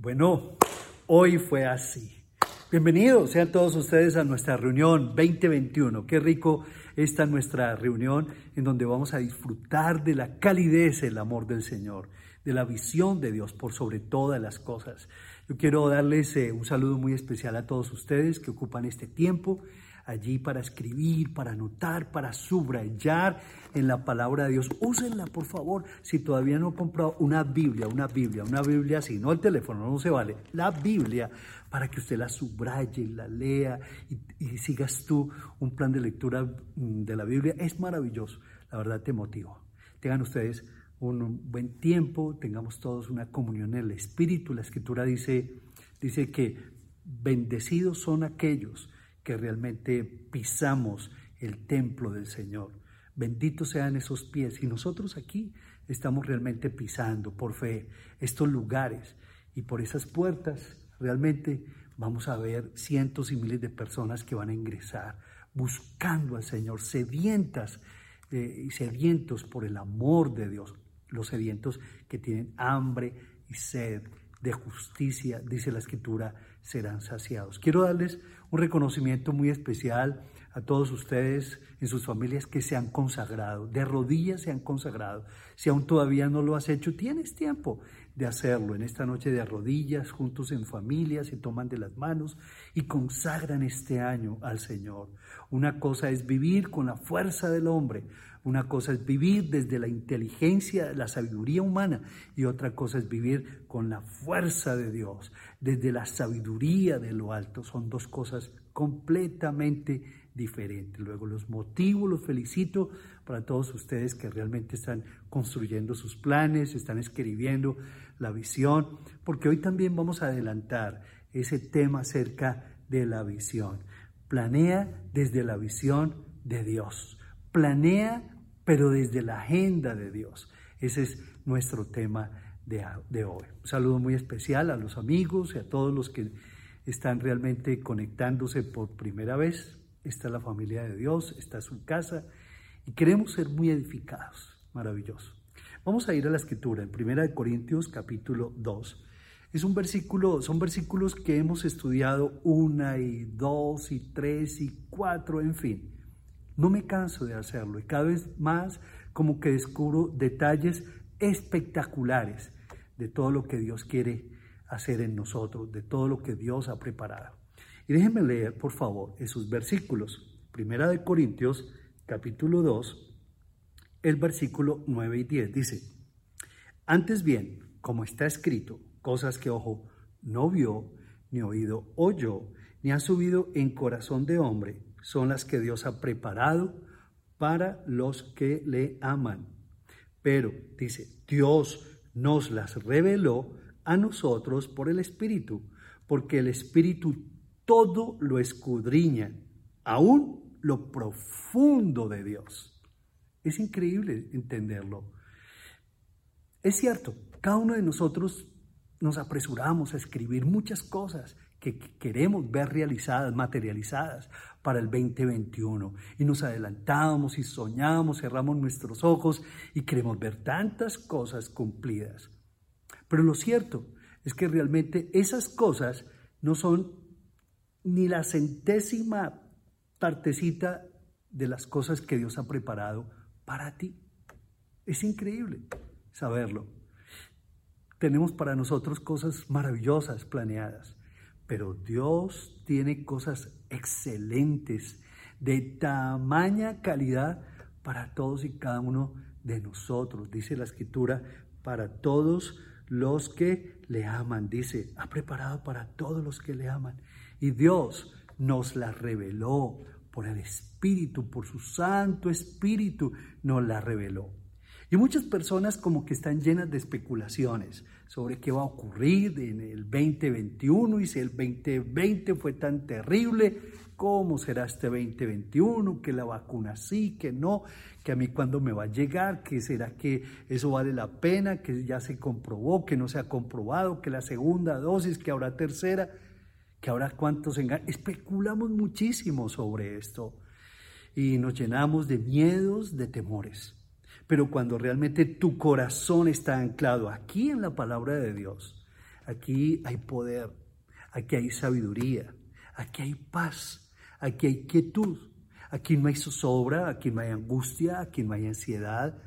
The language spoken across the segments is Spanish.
Bueno, hoy fue así. Bienvenidos sean todos ustedes a nuestra reunión 2021. Qué rico esta nuestra reunión en donde vamos a disfrutar de la calidez, el amor del Señor, de la visión de Dios por sobre todas las cosas. Yo quiero darles eh, un saludo muy especial a todos ustedes que ocupan este tiempo allí para escribir, para anotar, para subrayar en la palabra de Dios. Úsenla, por favor. Si todavía no han comprado una Biblia, una Biblia, una Biblia, si no el teléfono no se vale, la Biblia, para que usted la subraye, la lea y, sigas tú un plan de lectura mm, de la Biblia. Es maravilloso. La verdad te motivo. Tengan ustedes un buen tiempo, tengamos todos una comunión en el Espíritu. La Escritura dice, dice que bendecidos son aquellos que realmente pisamos el templo del Señor. Benditos sean esos pies. Y nosotros aquí estamos realmente pisando por fe estos lugares y por esas puertas realmente vamos a ver cientos y miles de personas que van a ingresar buscando al Señor, sedientas eh, y sedientos por el amor de Dios, los sedientos que tienen hambre y sed de justicia, dice la escritura, serán saciados. Quiero darles un reconocimiento muy especial a todos ustedes en sus familias que se han consagrado, de rodillas se han consagrado. Si aún todavía no lo has hecho, tienes tiempo de hacerlo. En esta noche de rodillas, juntos en familia, se toman de las manos y consagran este año al Señor. Una cosa es vivir con la fuerza del hombre, una cosa es vivir desde la inteligencia, la sabiduría humana y otra cosa es vivir con la fuerza de Dios, desde la sabiduría de lo alto. Son dos cosas completamente diferentes. Luego los motivo, los felicito para todos ustedes que realmente están construyendo sus planes, están escribiendo la visión, porque hoy también vamos a adelantar ese tema acerca de la visión. Planea desde la visión de Dios. Planea pero desde la agenda de Dios. Ese es nuestro tema de, de, hoy. Un saludo muy especial a los amigos y a todos los que están realmente conectándose por primera vez. Esta es la familia de Dios, esta es su casa y queremos ser muy edificados. Maravilloso. Vamos a ir a la escritura en 1 Corintios capítulo 2. Es un versículo, son versículos que hemos estudiado una y dos y tres y cuatro, en fin. No me canso de hacerlo y cada vez más como que descubro detalles espectaculares de todo lo que Dios quiere hacer en nosotros, de todo lo que Dios ha preparado. Y déjenme leer, por favor, esos versículos. Primera de Corintios, capítulo 2, el versículo 9 y 10 dice, antes bien, como está escrito, cosas que ojo no vio, ni oído oyó, ni ha subido en corazón de hombre, son las que Dios ha preparado para los que le aman. Pero, dice, Dios nos las reveló a nosotros por el Espíritu, porque el Espíritu todo lo escudriña, aún lo profundo de Dios. Es increíble entenderlo. Es cierto, cada uno de nosotros nos apresuramos a escribir muchas cosas que queremos ver realizadas, materializadas para el 2021. Y nos adelantamos y soñamos, cerramos nuestros ojos y queremos ver tantas cosas cumplidas. Pero lo cierto es que realmente esas cosas no son ni la centésima partecita de las cosas que Dios ha preparado para ti. Es increíble saberlo. Tenemos para nosotros cosas maravillosas planeadas pero Dios tiene cosas excelentes, de tamaña calidad para todos y cada uno de nosotros. Dice la escritura, para todos los que le aman. Dice, ha preparado para todos los que le aman. Y Dios nos la reveló por el Espíritu, por su Santo Espíritu, nos la reveló. Y muchas personas como que están llenas de especulaciones sobre qué va a ocurrir en el 2021 y si el 2020 fue tan terrible, ¿cómo será este 2021? Que la vacuna sí, que no, que a mí cuándo me va a llegar, que será que eso vale la pena, que ya se comprobó, que no se ha comprobado, que la segunda dosis, que habrá tercera, que habrá cuántos engaños. Especulamos muchísimo sobre esto y nos llenamos de miedos, de temores. Pero cuando realmente tu corazón está anclado aquí en la palabra de Dios, Aquí hay poder, aquí hay sabiduría, aquí hay paz, aquí hay quietud, aquí no hay zozobra, aquí no hay angustia, aquí no hay ansiedad,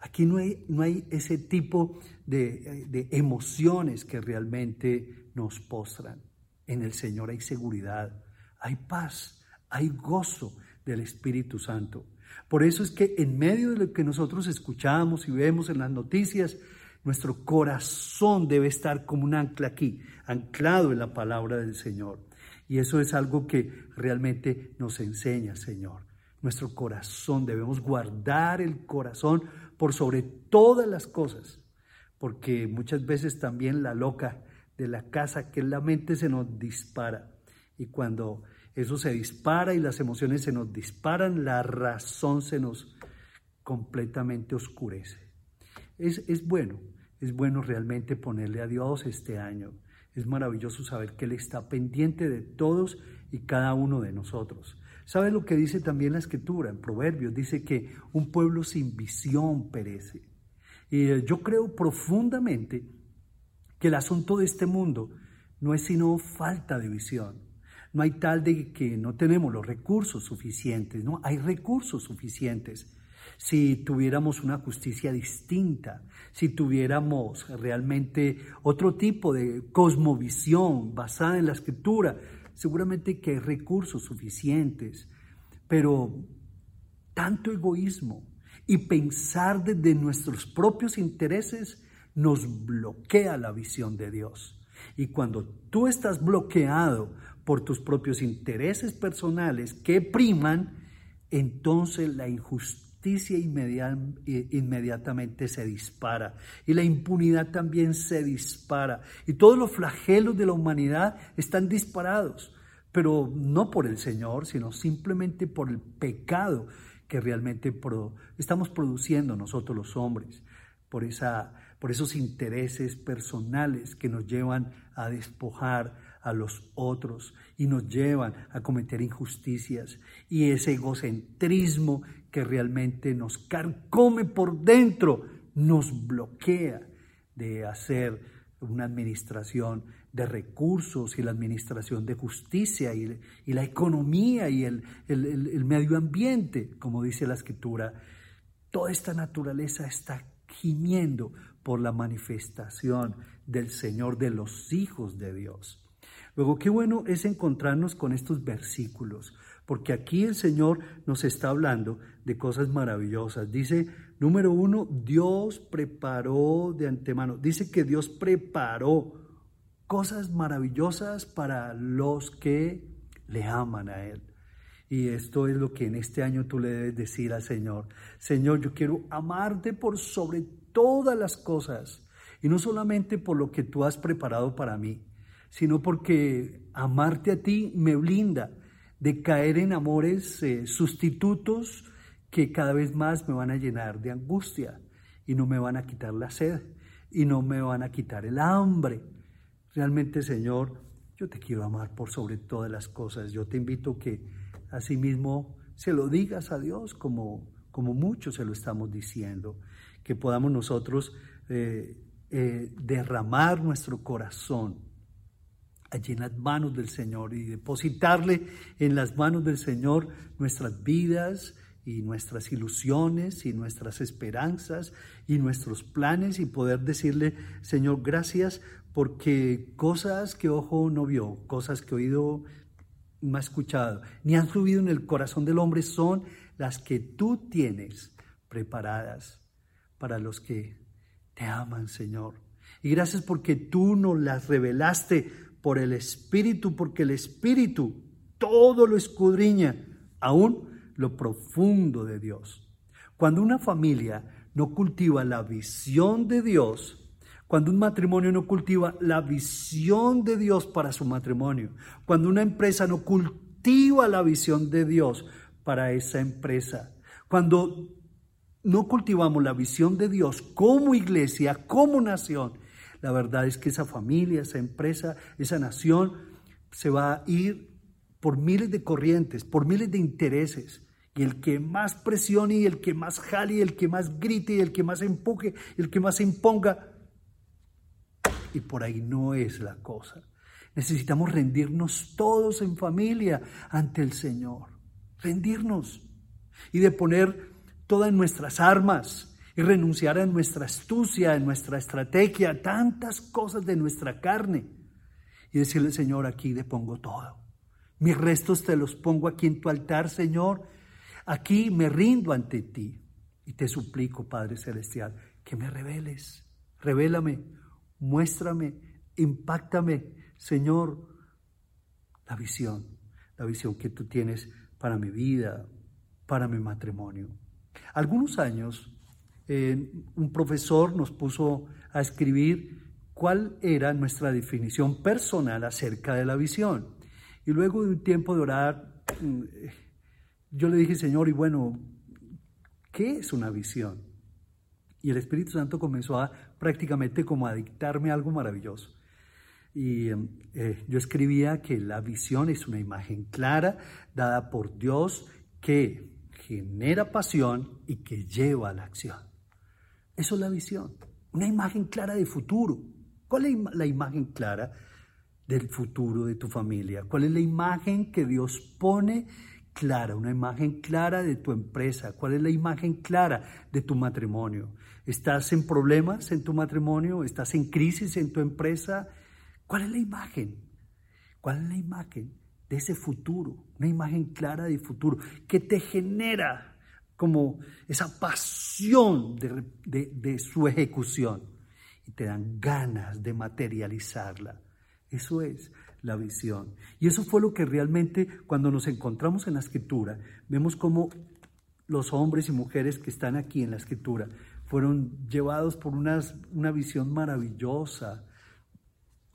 aquí no hay, no hay ese tipo de, de emociones que realmente nos postran. En el Señor hay seguridad, hay paz, hay gozo del Espíritu Santo. Por eso es que en medio de lo que nosotros escuchamos y vemos en las noticias, nuestro corazón debe estar como un ancla aquí, anclado en la palabra del Señor. Y eso es algo que realmente nos enseña, Señor. Nuestro corazón, debemos guardar el corazón por sobre todas las cosas, porque muchas veces también la loca de la casa, que la mente, se nos dispara. Y cuando eso se dispara y las emociones se nos disparan, la razón se nos completamente oscurece. Es, es bueno, es bueno realmente ponerle a Dios este año. Es maravilloso saber que Él está pendiente de todos y cada uno de nosotros. ¿Sabe lo que dice también la escritura en Proverbios? Dice que un pueblo sin visión perece. Y eh, yo creo profundamente que el asunto de este mundo no es sino falta de visión. No hay tal de que no tenemos los recursos suficientes, no, hay recursos suficientes. Si tuviéramos una justicia distinta, si tuviéramos realmente otro tipo de cosmovisión basada en la escritura, seguramente que hay recursos suficientes, pero tanto egoísmo y pensar desde nuestros propios intereses nos bloquea la visión de Dios. Y cuando tú estás bloqueado por tus propios intereses personales que priman, entonces la injusticia inmediatamente se dispara y la impunidad también se dispara. Y todos los flagelos de la humanidad están disparados, pero no por el Señor, sino simplemente por el pecado que realmente estamos produciendo nosotros los hombres, por, esa, por esos intereses personales que nos llevan a despojar a los otros y nos llevan a cometer injusticias y ese egocentrismo que realmente nos carcome por dentro nos bloquea de hacer una administración de recursos y la administración de justicia y, la economía y el, el medio ambiente, como dice la escritura. Toda esta naturaleza está gimiendo por la manifestación del Señor de los hijos de Dios. Luego, qué bueno es encontrarnos con estos versículos, porque aquí el Señor nos está hablando de cosas maravillosas. Dice, número uno, Dios preparó de antemano. Dice que Dios preparó cosas maravillosas para los que le aman a Él. Y esto es lo que en este año tú le debes decir al Señor. Señor, yo quiero amarte por sobre todas las cosas. Y no solamente por lo que tú has preparado para mí, sino porque amarte a ti me blinda de caer en amores eh, sustitutos que cada vez más me van a llenar de angustia y no me van a quitar la sed y no me van a quitar el hambre. Realmente, Señor, yo te quiero amar por sobre todas las cosas. Yo te invito que asimismo se lo digas a Dios como, como muchos se lo estamos diciendo, que podamos nosotros eh, eh, derramar nuestro corazón allí en las manos del Señor y depositarle en las manos del Señor nuestras vidas y nuestras ilusiones y nuestras esperanzas y nuestros planes y poder decirle, Señor, gracias porque cosas que ojo no vio, cosas que oído no ha escuchado, ni han subido en el corazón del hombre, son las que tú tienes preparadas para los que te aman, Señor. Y gracias porque tú nos las revelaste por el Espíritu, porque el Espíritu todo lo escudriña, aún lo profundo de Dios. Cuando una familia no cultiva la visión de Dios, cuando un matrimonio no cultiva la visión de Dios para su matrimonio, cuando una empresa no cultiva la visión de Dios para esa empresa, cuando no cultivamos la visión de Dios como iglesia, como nación, la verdad es que esa familia, esa empresa, esa nación se va a ir por miles de corrientes, por miles de intereses. Y el que más presione y el que más jale y el que más grite y el que más empuje y el que más imponga, y por ahí no es la cosa. Necesitamos rendirnos todos en familia ante el Señor. Rendirnos y de poner todas nuestras armas y renunciar a nuestra astucia, a nuestra estrategia, a tantas cosas de nuestra carne y decirle, Señor, aquí le pongo todo. Mis restos te los pongo aquí en tu altar, Señor. Aquí me rindo ante ti y te suplico, Padre Celestial, que me reveles. Revélame, muéstrame, impactame, Señor, la visión, la visión que tú tienes para mi vida, para mi matrimonio. Algunos años, un profesor nos puso a escribir cuál era nuestra definición personal acerca de la visión. Y luego de un tiempo de orar, mm, yo le dije, Señor, y bueno, ¿qué es una visión? Y el Espíritu Santo comenzó a prácticamente como a dictarme algo maravilloso. Y eh, yo escribía que la visión es una imagen clara dada por Dios que genera pasión y que lleva a la acción. Eso es la visión, una imagen clara de futuro. ¿Cuál es la imagen clara del futuro de tu familia? ¿Cuál es la imagen que Dios pone clara, una imagen clara de tu empresa? ¿Cuál es la imagen clara de tu matrimonio? ¿Estás en problemas en tu matrimonio? ¿Estás en crisis en tu empresa? ¿Cuál es la imagen? ¿Cuál es la imagen de ese futuro? Una imagen clara de futuro que te genera como esa pasión de, de su ejecución y te dan ganas de materializarla. Eso es la visión. Y eso fue lo que realmente cuando nos encontramos en la escritura, vemos como los hombres y mujeres que están aquí en la escritura fueron llevados por una, una visión maravillosa,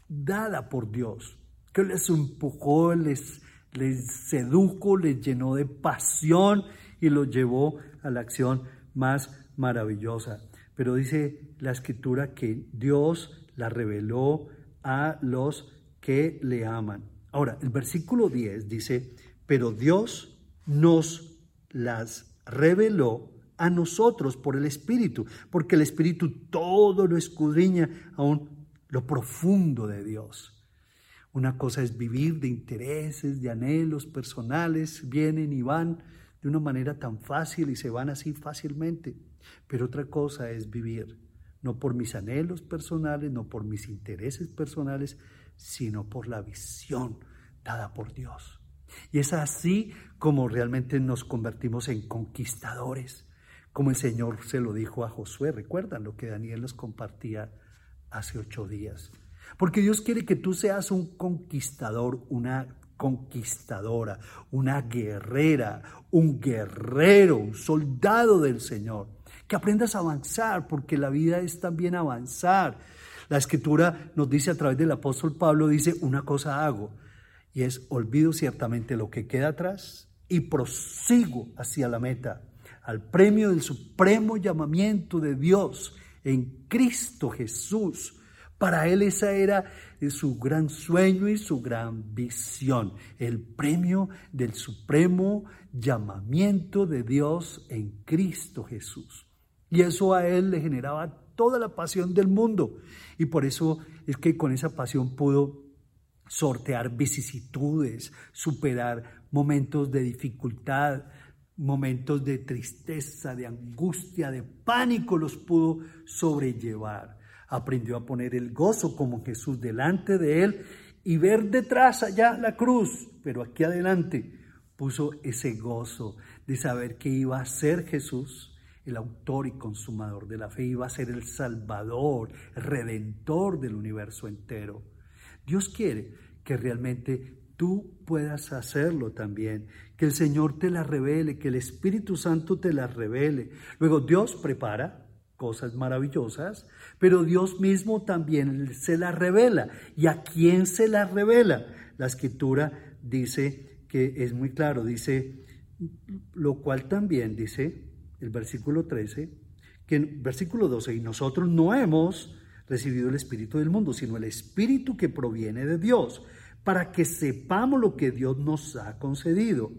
dada por Dios, que les empujó, les, les sedujo, les llenó de pasión y los llevó a la acción más maravillosa. Pero dice la escritura que Dios la reveló a los que le aman. Ahora, el versículo 10 dice, pero Dios nos las reveló a nosotros por el Espíritu, porque el Espíritu todo lo escudriña aún lo profundo de Dios. Una cosa es vivir de intereses, de anhelos personales, vienen y van de una manera tan fácil y se van así fácilmente. Pero otra cosa es vivir no por mis anhelos personales, no por mis intereses personales, sino por la visión dada por Dios. Y es así como realmente nos convertimos en conquistadores, como el Señor se lo dijo a Josué. Recuerdan lo que Daniel nos compartía hace ocho días. Porque Dios quiere que tú seas un conquistador, una conquistadora, una guerrera, un guerrero, un soldado del Señor que aprendas a avanzar, porque la vida es también avanzar. La escritura nos dice a través del apóstol Pablo, dice, una cosa hago, y es olvido ciertamente lo que queda atrás y prosigo hacia la meta, al premio del supremo llamamiento de Dios en Cristo Jesús. Para él esa era su gran sueño y su gran visión, el premio del supremo llamamiento de Dios en Cristo Jesús. Y eso a él le generaba toda la pasión del mundo. Y por eso es que con esa pasión pudo sortear vicisitudes, superar momentos de dificultad, momentos de tristeza, de angustia, de pánico, los pudo sobrellevar. Aprendió a poner el gozo como Jesús delante de él y ver detrás allá la cruz, pero aquí adelante puso ese gozo de saber que iba a ser Jesús el autor y consumador de la fe, iba a ser el salvador, el redentor del universo entero. Dios quiere que realmente tú puedas hacerlo también, que el Señor te la revele, que el Espíritu Santo te la revele. Luego Dios prepara cosas maravillosas, pero Dios mismo también se la revela. ¿Y a quién se la revela? La escritura dice que es muy claro, dice, lo cual también dice, el versículo 13, que en versículo 12, y nosotros no hemos recibido el Espíritu del mundo, sino el Espíritu que proviene de Dios, para que sepamos lo que Dios nos ha concedido.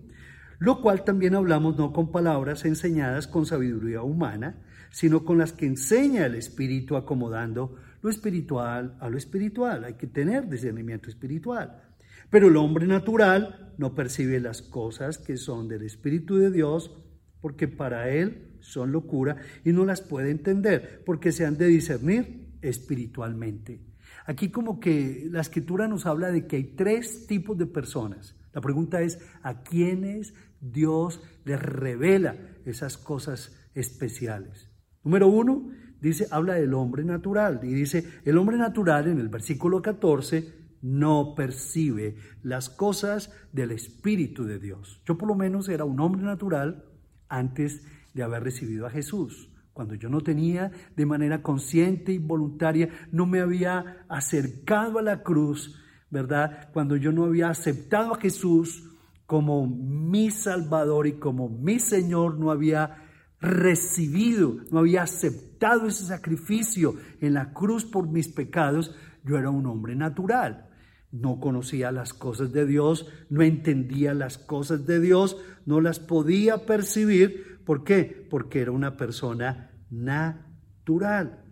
Lo cual también hablamos no con palabras enseñadas con sabiduría humana, sino con las que enseña el Espíritu acomodando lo espiritual a lo espiritual. Hay que tener discernimiento espiritual. Pero el hombre natural no percibe las cosas que son del Espíritu de Dios porque para él son locura y no las puede entender porque se han de discernir espiritualmente. Aquí como que la escritura nos habla de que hay tres tipos de personas. La pregunta es, ¿a quiénes Dios les revela esas cosas especiales? Número uno, dice, habla del hombre natural y dice, el hombre natural en el versículo 14 no percibe las cosas del Espíritu de Dios. Yo por lo menos era un hombre natural antes de haber recibido a Jesús. Cuando yo no tenía de manera consciente y voluntaria, no me había acercado a la cruz, ¿verdad? Cuando yo no había aceptado a Jesús como mi Salvador y como mi Señor, no había recibido, no había aceptado ese sacrificio en la cruz por mis pecados, yo era un hombre natural. No conocía las cosas de Dios, no entendía las cosas de Dios, no las podía percibir. ¿Por qué? Porque era una persona natural.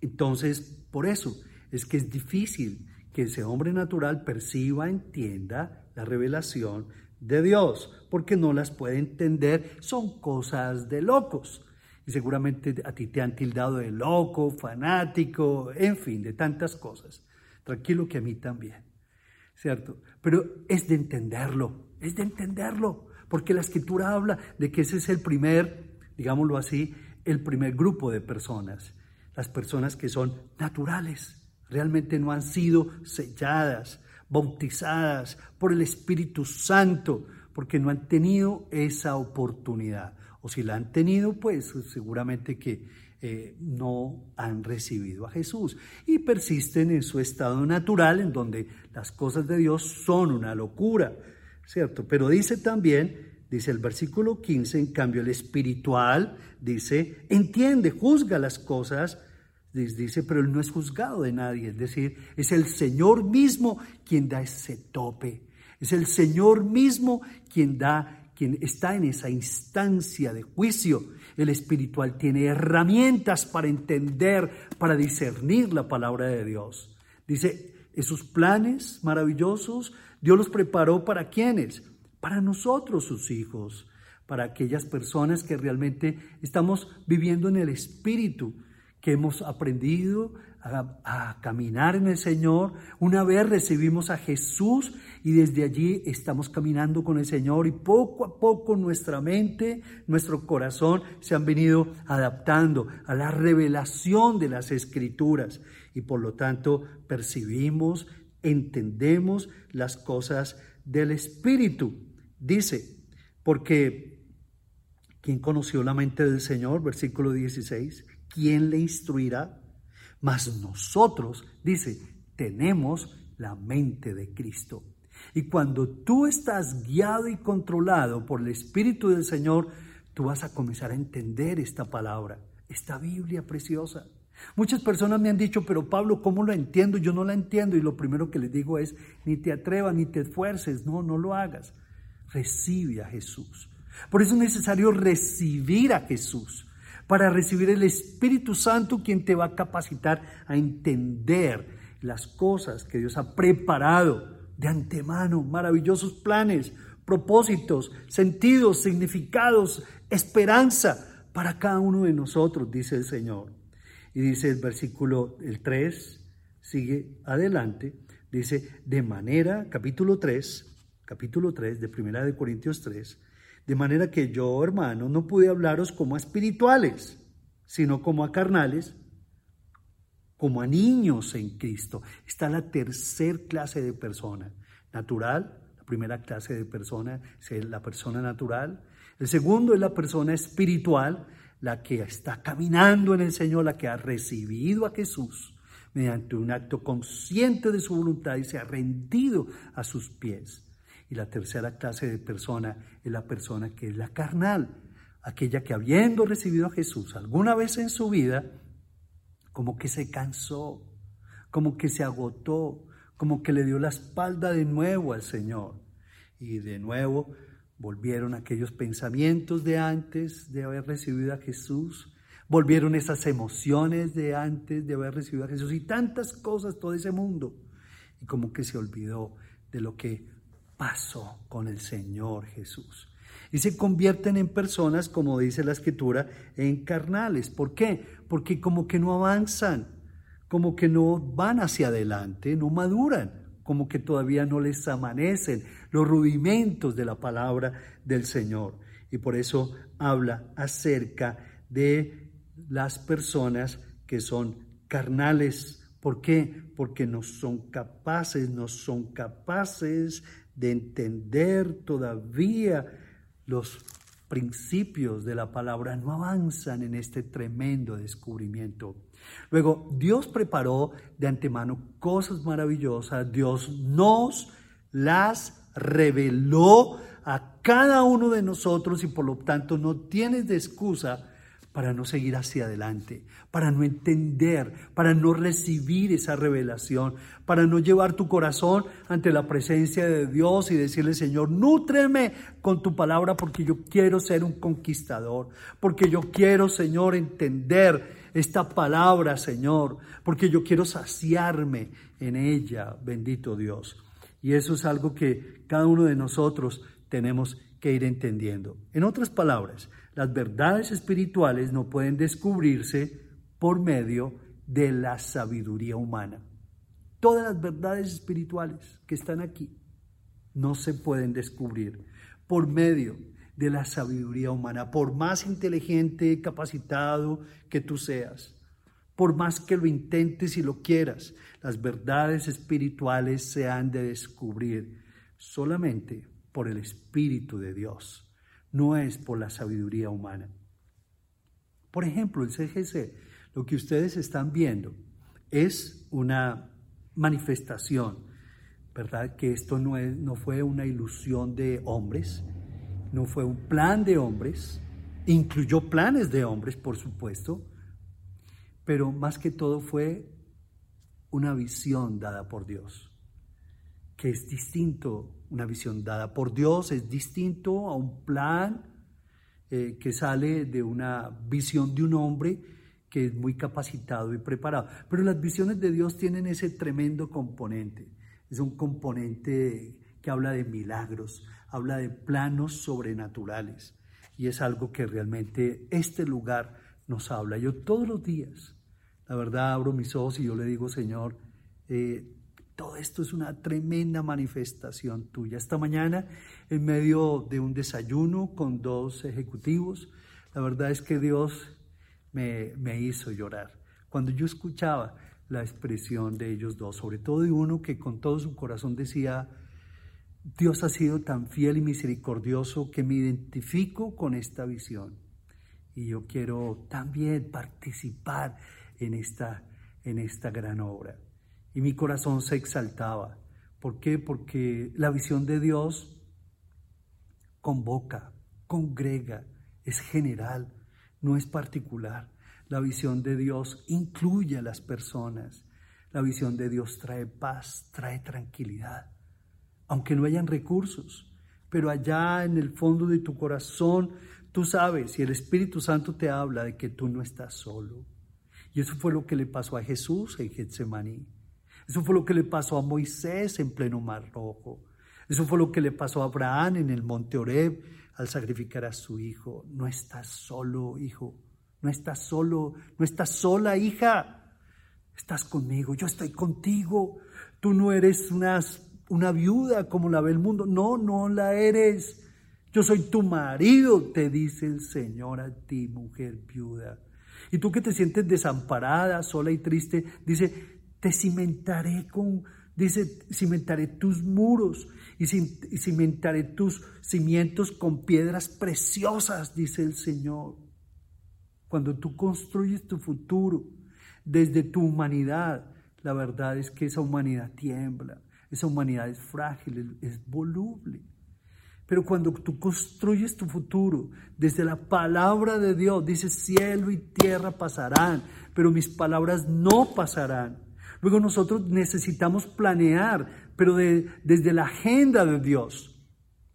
Entonces, por eso es que es difícil que ese hombre natural perciba, entienda la revelación de Dios, porque no las puede entender, son cosas de locos. Y seguramente a ti te han tildado de loco, fanático, en fin, de tantas cosas. Tranquilo que a mí también, ¿cierto? Pero es de entenderlo, es de entenderlo, porque la escritura habla de que ese es el primer, digámoslo así, el primer grupo de personas, las personas que son naturales, realmente no han sido selladas, bautizadas por el Espíritu Santo, porque no han tenido esa oportunidad. O si la han tenido, pues seguramente que eh, no han recibido a Jesús y persisten en su estado natural en donde las cosas de Dios son una locura, ¿cierto? Pero dice también, dice el versículo 15, en cambio el espiritual dice, entiende, juzga las cosas, dice, pero él no es juzgado de nadie, es decir, es el Señor mismo quien da ese tope, es el Señor mismo quien da, quien está en esa instancia de juicio el espiritual tiene herramientas para entender, para discernir la palabra de Dios. Dice, esos planes maravillosos, Dios los preparó para quienes? Para nosotros, sus hijos, para aquellas personas que realmente estamos viviendo en el espíritu, hemos aprendido a, caminar en el Señor. Una vez recibimos a Jesús y desde allí estamos caminando con el Señor y poco a poco nuestra mente, nuestro corazón se han venido adaptando a la revelación de las escrituras y por lo tanto percibimos, entendemos las cosas del Espíritu. Dice, porque ¿quién conoció la mente del Señor? Versículo 16. ¿Quién le instruirá? Mas nosotros, dice, tenemos la mente de Cristo. Y cuando tú estás guiado y controlado por el Espíritu del Señor, tú vas a comenzar a entender esta palabra, esta Biblia preciosa. Muchas personas me han dicho, pero Pablo, ¿cómo lo entiendo? Yo no la entiendo. Y lo primero que les digo es, ni te atrevas, ni te esfuerces, no, no lo hagas. Recibe a Jesús. Por eso es necesario recibir a Jesús para recibir el Espíritu Santo quien te va a capacitar a entender las cosas que Dios ha preparado de antemano, maravillosos planes, propósitos, sentidos, significados, esperanza para cada uno de nosotros, dice el Señor. Y dice el versículo el 3, sigue adelante, dice, de manera, capítulo 3, capítulo 3 de Primera de Corintios 3, de manera que yo, hermano, no pude hablaros como a espirituales, sino como a carnales, como a niños en Cristo. Está la tercer clase de persona. Natural, la primera clase de persona es la persona natural. El segundo es la persona espiritual, la que está caminando en el Señor, la que ha recibido a Jesús mediante un acto consciente de su voluntad y se ha rendido a sus pies. Y la tercera clase de persona es la persona que es la carnal, aquella que habiendo recibido a Jesús alguna vez en su vida, como que se cansó, como que se agotó, como que le dio la espalda de nuevo al Señor. Y de nuevo volvieron aquellos pensamientos de antes de haber recibido a Jesús, Volvieron esas emociones de antes de haber recibido a Jesús y tantas cosas, todo ese mundo. Y como que se olvidó de lo que pasó con el Señor Jesús. Y se convierten en personas, como dice la escritura, en carnales. ¿Por qué? Porque como que no avanzan, como que no van hacia adelante, no maduran, como que todavía no les amanecen los rudimentos de la palabra del Señor. Y por eso habla acerca de las personas que son carnales. ¿Por qué? Porque no son capaces, no son capaces de entender todavía los principios de la palabra, no avanzan en este tremendo descubrimiento. Luego, Dios preparó de antemano cosas maravillosas, Dios nos las reveló a cada uno de nosotros y por lo tanto no tienes de excusa para no seguir hacia adelante, para no entender, para no recibir esa revelación, para no llevar tu corazón ante la presencia de Dios y decirle, Señor, nútreme con tu palabra porque yo quiero ser un conquistador, porque yo quiero, Señor, entender esta palabra, Señor, porque yo quiero saciarme en ella, bendito Dios. Y eso es algo que cada uno de nosotros tenemos que ir entendiendo. En otras palabras, las verdades espirituales no pueden descubrirse por medio de la sabiduría humana. Todas las verdades espirituales que están aquí no se pueden descubrir por medio de la sabiduría humana, por más inteligente, capacitado que tú seas, por más que lo intentes y lo quieras, las verdades espirituales se han de descubrir solamente por el Espíritu de Dios no es por la sabiduría humana. Por ejemplo, el CGC, lo que ustedes están viendo es una manifestación, ¿verdad? Que esto no, es, no fue una ilusión de hombres, no fue un plan de hombres, incluyó planes de hombres, por supuesto, pero más que todo fue una visión dada por Dios, que es distinto una visión dada por Dios es distinto a un plan eh, que sale de una visión de un hombre que es muy capacitado y preparado. Pero las visiones de Dios tienen ese tremendo componente. Es un componente que habla de milagros, habla de planos sobrenaturales. Y es algo que realmente este lugar nos habla. Yo todos los días, la verdad, abro mis ojos y yo le digo, Señor, eh, todo esto es una tremenda manifestación tuya. Esta mañana, en medio de un desayuno con dos ejecutivos, la verdad es que Dios me, me hizo llorar. Cuando yo escuchaba la expresión de ellos dos, sobre todo de uno que con todo su corazón decía, Dios ha sido tan fiel y misericordioso que me identifico con esta visión. Y yo quiero también participar en esta, en esta gran obra y mi corazón se exaltaba. ¿Por qué? Porque la visión de Dios convoca, congrega, es general, no es particular. La visión de Dios incluye a las personas. La visión de Dios trae paz, trae tranquilidad, aunque no hayan recursos. Pero allá en el fondo de tu corazón, tú sabes, y el Espíritu Santo te habla de que tú no estás solo. Y eso fue lo que le pasó a Jesús en Getsemaní. Eso fue lo que le pasó a Moisés en pleno mar rojo. Eso fue lo que le pasó a Abraham en el monte Oreb al sacrificar a su hijo. No estás solo, hijo. No estás solo. No estás sola, hija. Estás conmigo. Yo estoy contigo. Tú no eres una, una viuda como la ve el mundo. No, no la eres. Yo soy tu marido, te dice el Señor a ti, mujer viuda. Y tú que te sientes desamparada, sola y triste, dice, te cimentaré con, dice, cimentaré tus muros y cimentaré tus cimientos con piedras preciosas, dice el Señor. Cuando tú construyes tu futuro desde tu humanidad, la verdad es que esa humanidad tiembla, esa humanidad es frágil, es voluble. Pero cuando tú construyes tu futuro desde la palabra de Dios, dice cielo y tierra pasarán, pero mis palabras no pasarán. Luego nosotros necesitamos planear, pero desde la agenda de Dios.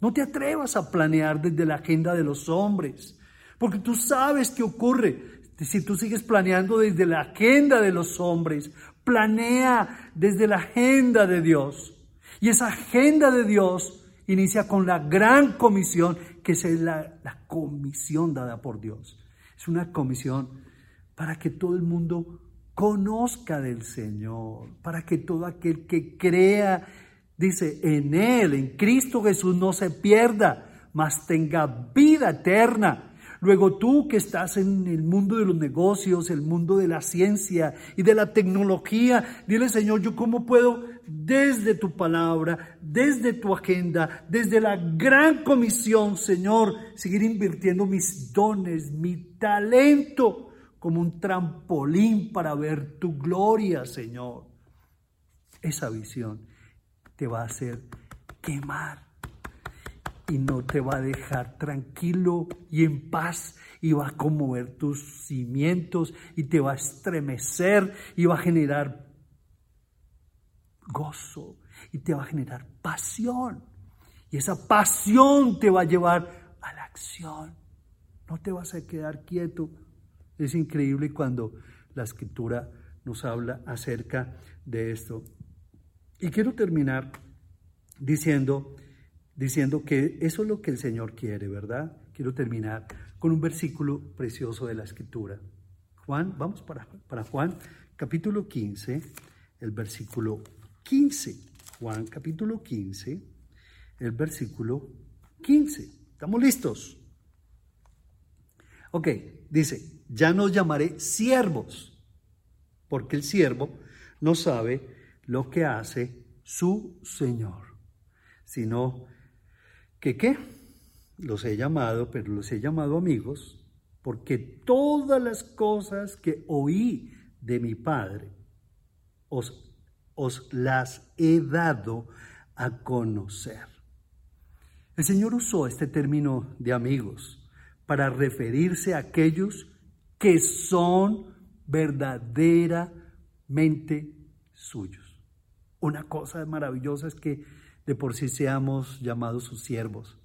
No te atrevas a planear desde la agenda de los hombres, porque tú sabes qué ocurre. Si tú sigues planeando desde la agenda de los hombres, planea desde la agenda de Dios. Y esa agenda de Dios inicia con la gran comisión, que es la, la comisión dada por Dios. Es una comisión para que todo el mundo conozca del Señor, para que todo aquel que crea, dice, en Él, en Cristo Jesús, no se pierda, mas tenga vida eterna. Luego tú que estás en el mundo de los negocios, el mundo de la ciencia y de la tecnología, dile Señor, yo cómo puedo desde tu palabra, desde tu agenda, desde la gran comisión, Señor, seguir invirtiendo mis dones, mi talento como un trampolín para ver tu gloria, Señor. Esa visión te va a hacer quemar y no te va a dejar tranquilo y en paz y va a conmover tus cimientos y te va a estremecer y va a generar gozo y te va a generar pasión. Y esa pasión te va a llevar a la acción. No te vas a quedar quieto. Es increíble cuando la escritura nos habla acerca de esto. Y quiero terminar diciendo diciendo que eso es lo que el Señor quiere, ¿verdad? Quiero terminar con un versículo precioso de la Escritura. Juan, vamos para, para Juan, capítulo 15, el versículo 15. Juan, capítulo 15, el versículo 15. ¿Estamos listos? Ok, dice, ya no llamaré siervos, porque el siervo no sabe lo que hace su Señor, sino ¿Que qué? Los he llamado, pero los he llamado amigos, porque todas las cosas que oí de mi Padre os, os las he dado a conocer. El Señor usó este término de amigos para referirse a aquellos que son verdaderamente suyos. Una cosa maravillosa es que de por sí seamos llamados sus siervos.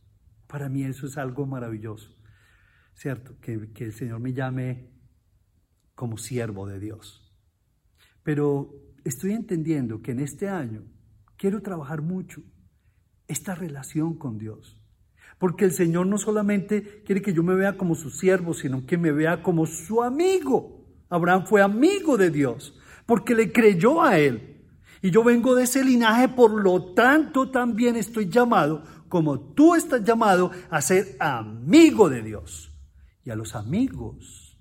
Para mí eso es algo maravilloso, ¿cierto? Que, el Señor me llame como siervo de Dios. Pero estoy entendiendo que en este año quiero trabajar mucho esta relación con Dios. Porque el Señor no solamente quiere que yo me vea como su siervo, sino que me vea como su amigo. Abraham fue amigo de Dios porque le creyó a Él. Y yo vengo de ese linaje, por lo tanto también estoy llamado, como tú estás llamado, a ser amigo de Dios. Y a los amigos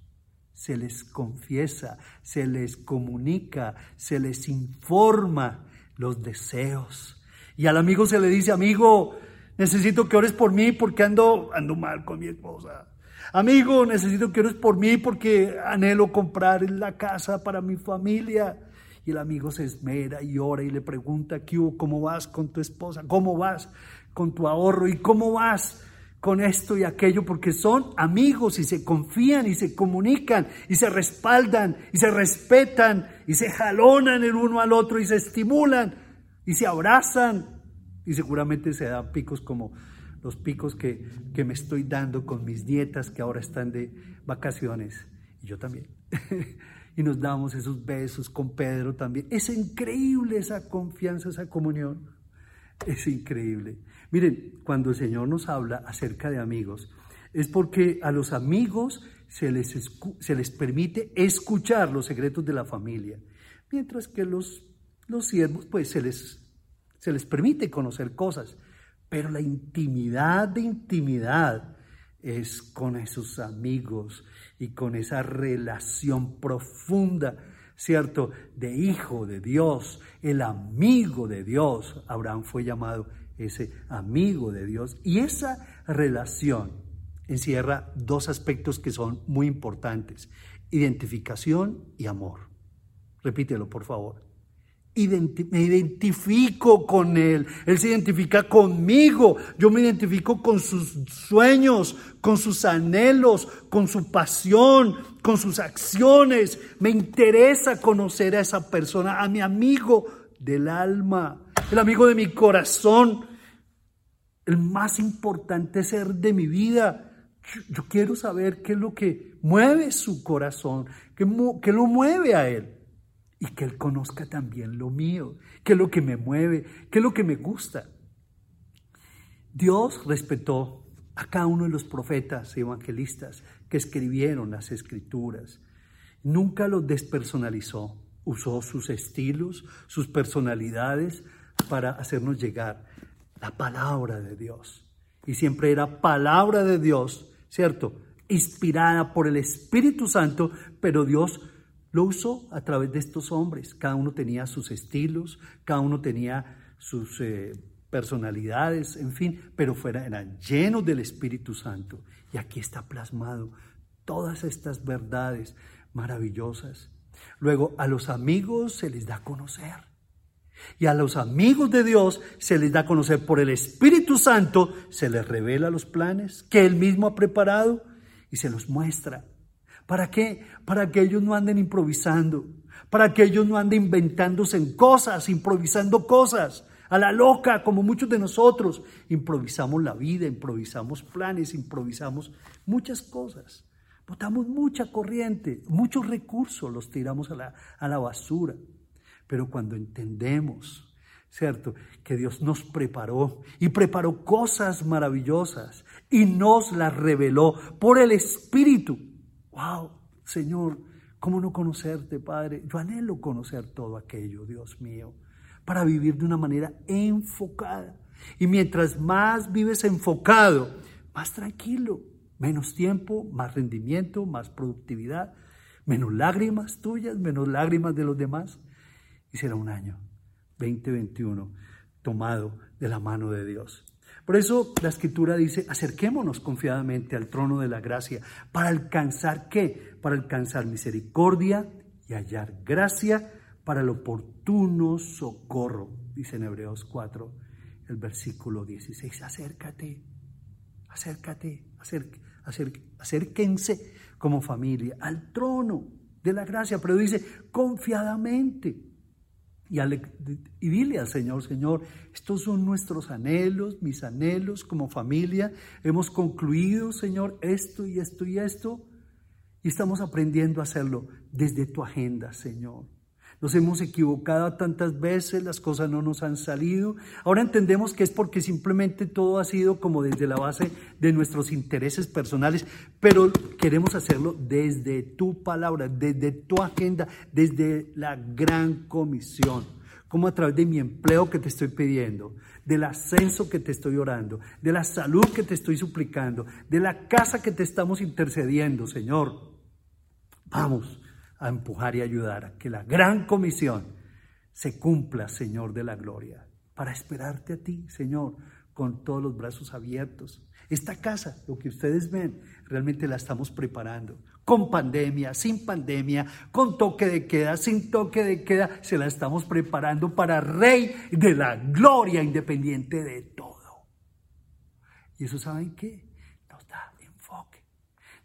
se les confiesa, se les comunica, se les informa los deseos. Y al amigo se le dice, amigo, necesito que ores por mí porque ando, ando mal con mi esposa. Amigo, necesito que ores por mí porque anhelo comprar la casa para mi familia. Y el amigo se esmera y ora y le pregunta, ¿qué ¿Cómo vas con tu esposa? ¿Cómo vas con tu ahorro? ¿Y cómo vas con esto y aquello? Porque son amigos y se confían y se comunican y se respaldan y se respetan y se jalonan el uno al otro y se estimulan y se abrazan. Y seguramente se dan picos como los picos que, que me estoy dando con mis nietas que ahora están de vacaciones. Y yo también. y nos damos esos besos con Pedro también. Es increíble esa confianza, esa comunión. Es increíble. Miren, cuando el Señor nos habla acerca de amigos, es porque a los amigos se les, se les permite escuchar los secretos de la familia, mientras que los, los siervos, pues se les, se les permite conocer cosas, pero la intimidad de intimidad es con esos amigos y con esa relación profunda, ¿cierto? De hijo de Dios, el amigo de Dios. Abraham fue llamado ese amigo de Dios. Y esa relación encierra dos aspectos que son muy importantes, identificación y amor. Repítelo, por favor me identifico con Él, Él se identifica conmigo, yo me identifico con sus sueños, con sus anhelos, con su pasión, con sus acciones. Me interesa conocer a esa persona, a mi amigo del alma, el amigo de mi corazón, el más importante ser de mi vida. Yo, quiero saber qué es lo que mueve su corazón, qué, lo mueve a Él. Y que Él conozca también lo mío, qué es lo que me mueve, qué es lo que me gusta. Dios respetó a cada uno de los profetas y evangelistas que escribieron las escrituras. Nunca los despersonalizó, usó sus estilos, sus personalidades para hacernos llegar la palabra de Dios. Y siempre era palabra de Dios, ¿cierto? Inspirada por el Espíritu Santo, pero Dios lo usó a través de estos hombres. Cada uno tenía sus estilos, cada uno tenía sus eh, personalidades, en fin, pero fuera, eran llenos del Espíritu Santo. Y aquí está plasmado todas estas verdades maravillosas. Luego, a los amigos se les da a conocer. Y a los amigos de Dios se les da a conocer por el Espíritu Santo, se les revela los planes que Él mismo ha preparado y se los muestra. ¿Para qué? Para que ellos no anden improvisando, para que ellos no anden inventándose en cosas, improvisando cosas, a la loca, como muchos de nosotros. Improvisamos la vida, improvisamos planes, improvisamos muchas cosas. Botamos mucha corriente, muchos recursos los tiramos a la, a la basura. Pero cuando entendemos, ¿cierto? Que Dios nos preparó y preparó cosas maravillosas y nos las reveló por el Espíritu. ¡Wow! Señor, ¿cómo no conocerte, Padre? Yo anhelo conocer todo aquello, Dios mío, para vivir de una manera enfocada. Y mientras más vives enfocado, más tranquilo, menos tiempo, más rendimiento, más productividad, menos lágrimas tuyas, menos lágrimas de los demás y será un año 2021 tomado de la mano de Dios. Por eso la escritura dice, acerquémonos confiadamente al trono de la gracia para alcanzar qué? Para alcanzar misericordia y hallar gracia para el oportuno socorro, dice en Hebreos 4, el versículo 16. Acércate, acércate, acérquense como familia al trono de la gracia, pero dice confiadamente y, dile al Señor, Señor, estos son nuestros anhelos, mis anhelos como familia. Hemos concluido, Señor, esto y esto y esto. Y estamos aprendiendo a hacerlo desde tu agenda, Señor. Nos hemos equivocado tantas veces, las cosas no nos han salido. Ahora entendemos que es porque simplemente todo ha sido como desde la base de nuestros intereses personales, pero queremos hacerlo desde tu palabra, desde tu agenda, desde la gran comisión. Como a través de mi empleo que te estoy pidiendo, del ascenso que te estoy orando, de la salud que te estoy suplicando, de la casa que te estamos intercediendo, Señor. Vamos a empujar y ayudar a que la gran comisión se cumpla, Señor de la gloria, para esperarte a ti, Señor, con todos los brazos abiertos. Esta casa, lo que ustedes ven, realmente la estamos preparando. Con pandemia, sin pandemia, con toque de queda, sin toque de queda, se la estamos preparando para Rey de la gloria independiente de todo. Y eso, ¿saben qué? Nos da enfoque,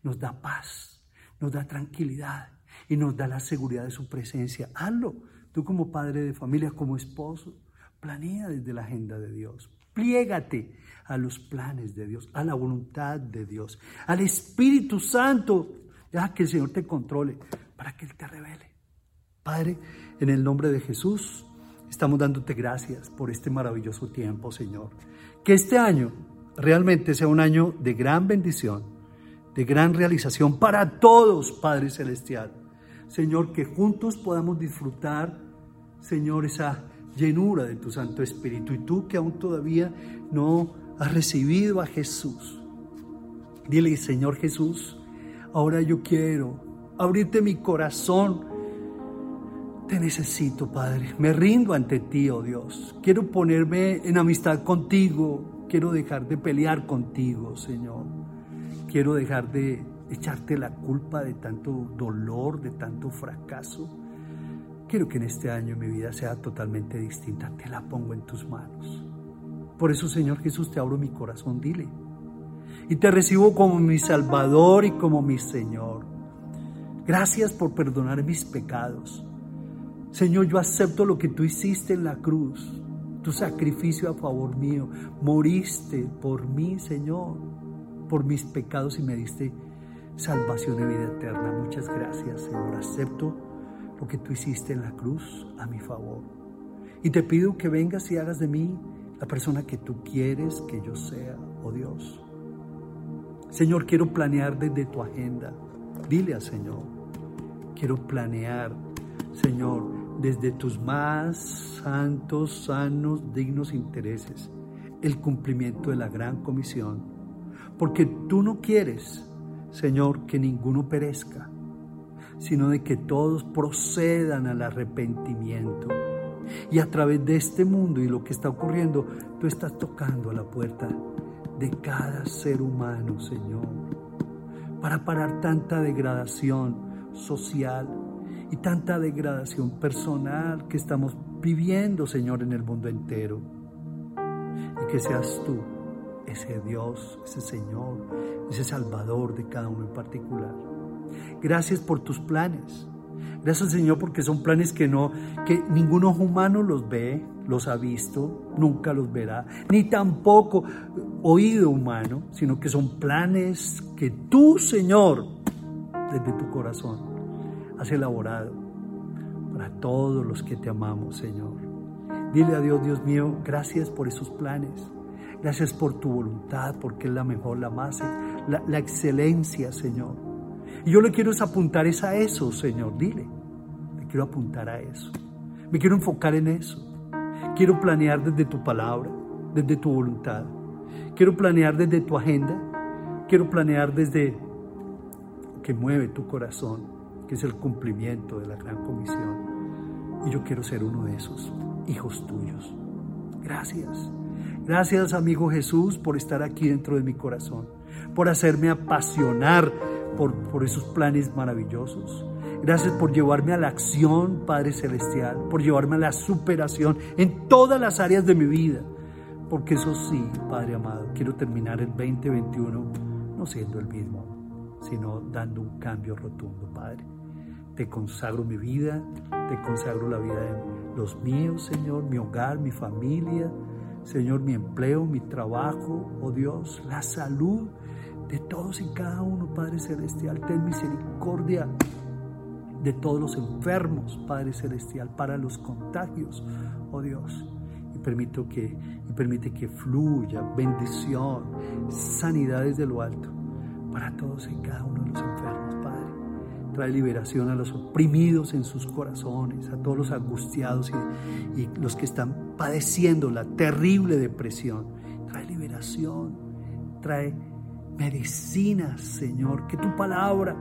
nos da paz, nos da tranquilidad y nos da la seguridad de su presencia. Hazlo. Tú como padre de familia, como esposo, planea desde la agenda de Dios. Pliégate a los planes de Dios, a la voluntad de Dios, al Espíritu Santo. Deja que el Señor te controle para que Él te revele. Padre, en el nombre de Jesús, estamos dándote gracias por este maravilloso tiempo, Señor. Que este año realmente sea un año de gran bendición, de gran realización para todos, Padre Celestial. Señor, que juntos podamos disfrutar, Señor, esa llenura de tu Santo Espíritu. Y tú que aún todavía no has recibido a Jesús, dile, Señor Jesús, ahora yo quiero abrirte mi corazón. Te necesito, Padre. Me rindo ante ti, oh Dios. Quiero ponerme en amistad contigo. Quiero dejar de pelear contigo, Señor. Quiero dejar de echarte la culpa de tanto dolor, de tanto fracaso. Quiero que en este año mi vida sea totalmente distinta. Te la pongo en tus manos. Por eso, Señor Jesús, te abro mi corazón, dile. Y te recibo como mi Salvador y como mi Señor. Gracias por perdonar mis pecados. Señor, yo acepto lo que tú hiciste en la cruz, tu sacrificio a favor mío. Moriste por mí, Señor por mis pecados y me diste salvación y vida eterna. Muchas gracias, Señor. Acepto lo que tú hiciste en la cruz a mi favor. Y te pido que vengas y hagas de mí la persona que tú quieres que yo sea, oh Dios. Señor, quiero planear desde tu agenda. Dile al Señor, quiero planear, Señor, desde tus más santos, sanos, dignos intereses, el cumplimiento de la gran comisión. Porque tú no quieres, Señor, que ninguno perezca, sino de que todos procedan al arrepentimiento. Y a través de este mundo y lo que está ocurriendo, tú estás tocando a la puerta de cada ser humano, Señor, para parar tanta degradación social y tanta degradación personal que estamos viviendo, Señor, en el mundo entero. Y que seas tú ese Dios, ese Señor, ese Salvador de cada uno en particular. Gracias por tus planes. Gracias Señor porque son planes que no, que ningún ojo humano los ve, los ha visto, nunca los verá, ni tampoco oído humano, sino que son planes que tú Señor, desde tu corazón, has elaborado para todos los que te amamos Señor. Dile a Dios, Dios mío, gracias por esos planes. Gracias por tu voluntad, porque es la mejor, la más, la, excelencia, Señor. Y yo le quiero apuntar es a eso, Señor, dile. Le quiero apuntar a eso. Me quiero enfocar en eso. Quiero planear desde tu palabra, desde tu voluntad. Quiero planear desde tu agenda. Quiero planear desde que mueve tu corazón, que es el cumplimiento de la gran comisión. Y yo quiero ser uno de esos hijos tuyos. Gracias. Gracias, amigo Jesús, por estar aquí dentro de mi corazón, por hacerme apasionar por, por esos planes maravillosos. Gracias por llevarme a la acción, Padre Celestial, por llevarme a la superación en todas las áreas de mi vida. Porque eso sí, Padre amado, quiero terminar el 2021 no siendo el mismo, sino dando un cambio rotundo, Padre. Te consagro mi vida, te consagro la vida de los míos, Señor, mi hogar, mi familia, Señor, mi empleo, mi trabajo, oh Dios, la salud de todos y cada uno, Padre Celestial. Ten misericordia de todos los enfermos, Padre Celestial, para los contagios, oh Dios. Y, permito que, y permite que fluya bendición, sanidad desde lo alto para todos y cada uno de los enfermos, Padre. Trae liberación a los oprimidos en sus corazones, a todos los angustiados y, y los que están padeciendo la terrible depresión. Trae liberación, trae medicina, Señor. Que tu palabra,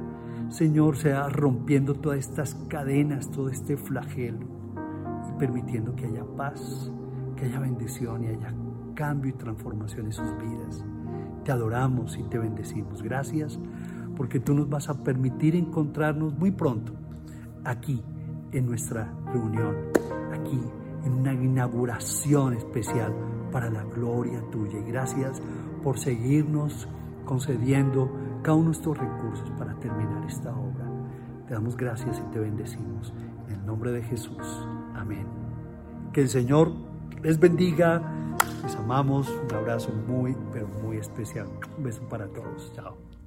Señor, sea rompiendo todas estas cadenas, todo este flagelo y permitiendo que haya paz, que haya bendición y haya cambio y transformación en sus vidas. Te adoramos y te bendecimos. Gracias porque tú nos vas a permitir encontrarnos muy pronto aquí en nuestra reunión, aquí en una inauguración especial para la gloria tuya. Y gracias por seguirnos concediendo cada uno de estos recursos para terminar esta obra. Te damos gracias y te bendecimos. En el nombre de Jesús. Amén. Que el Señor les bendiga. Les amamos. Un abrazo muy, pero muy especial. Un beso para todos. Chao.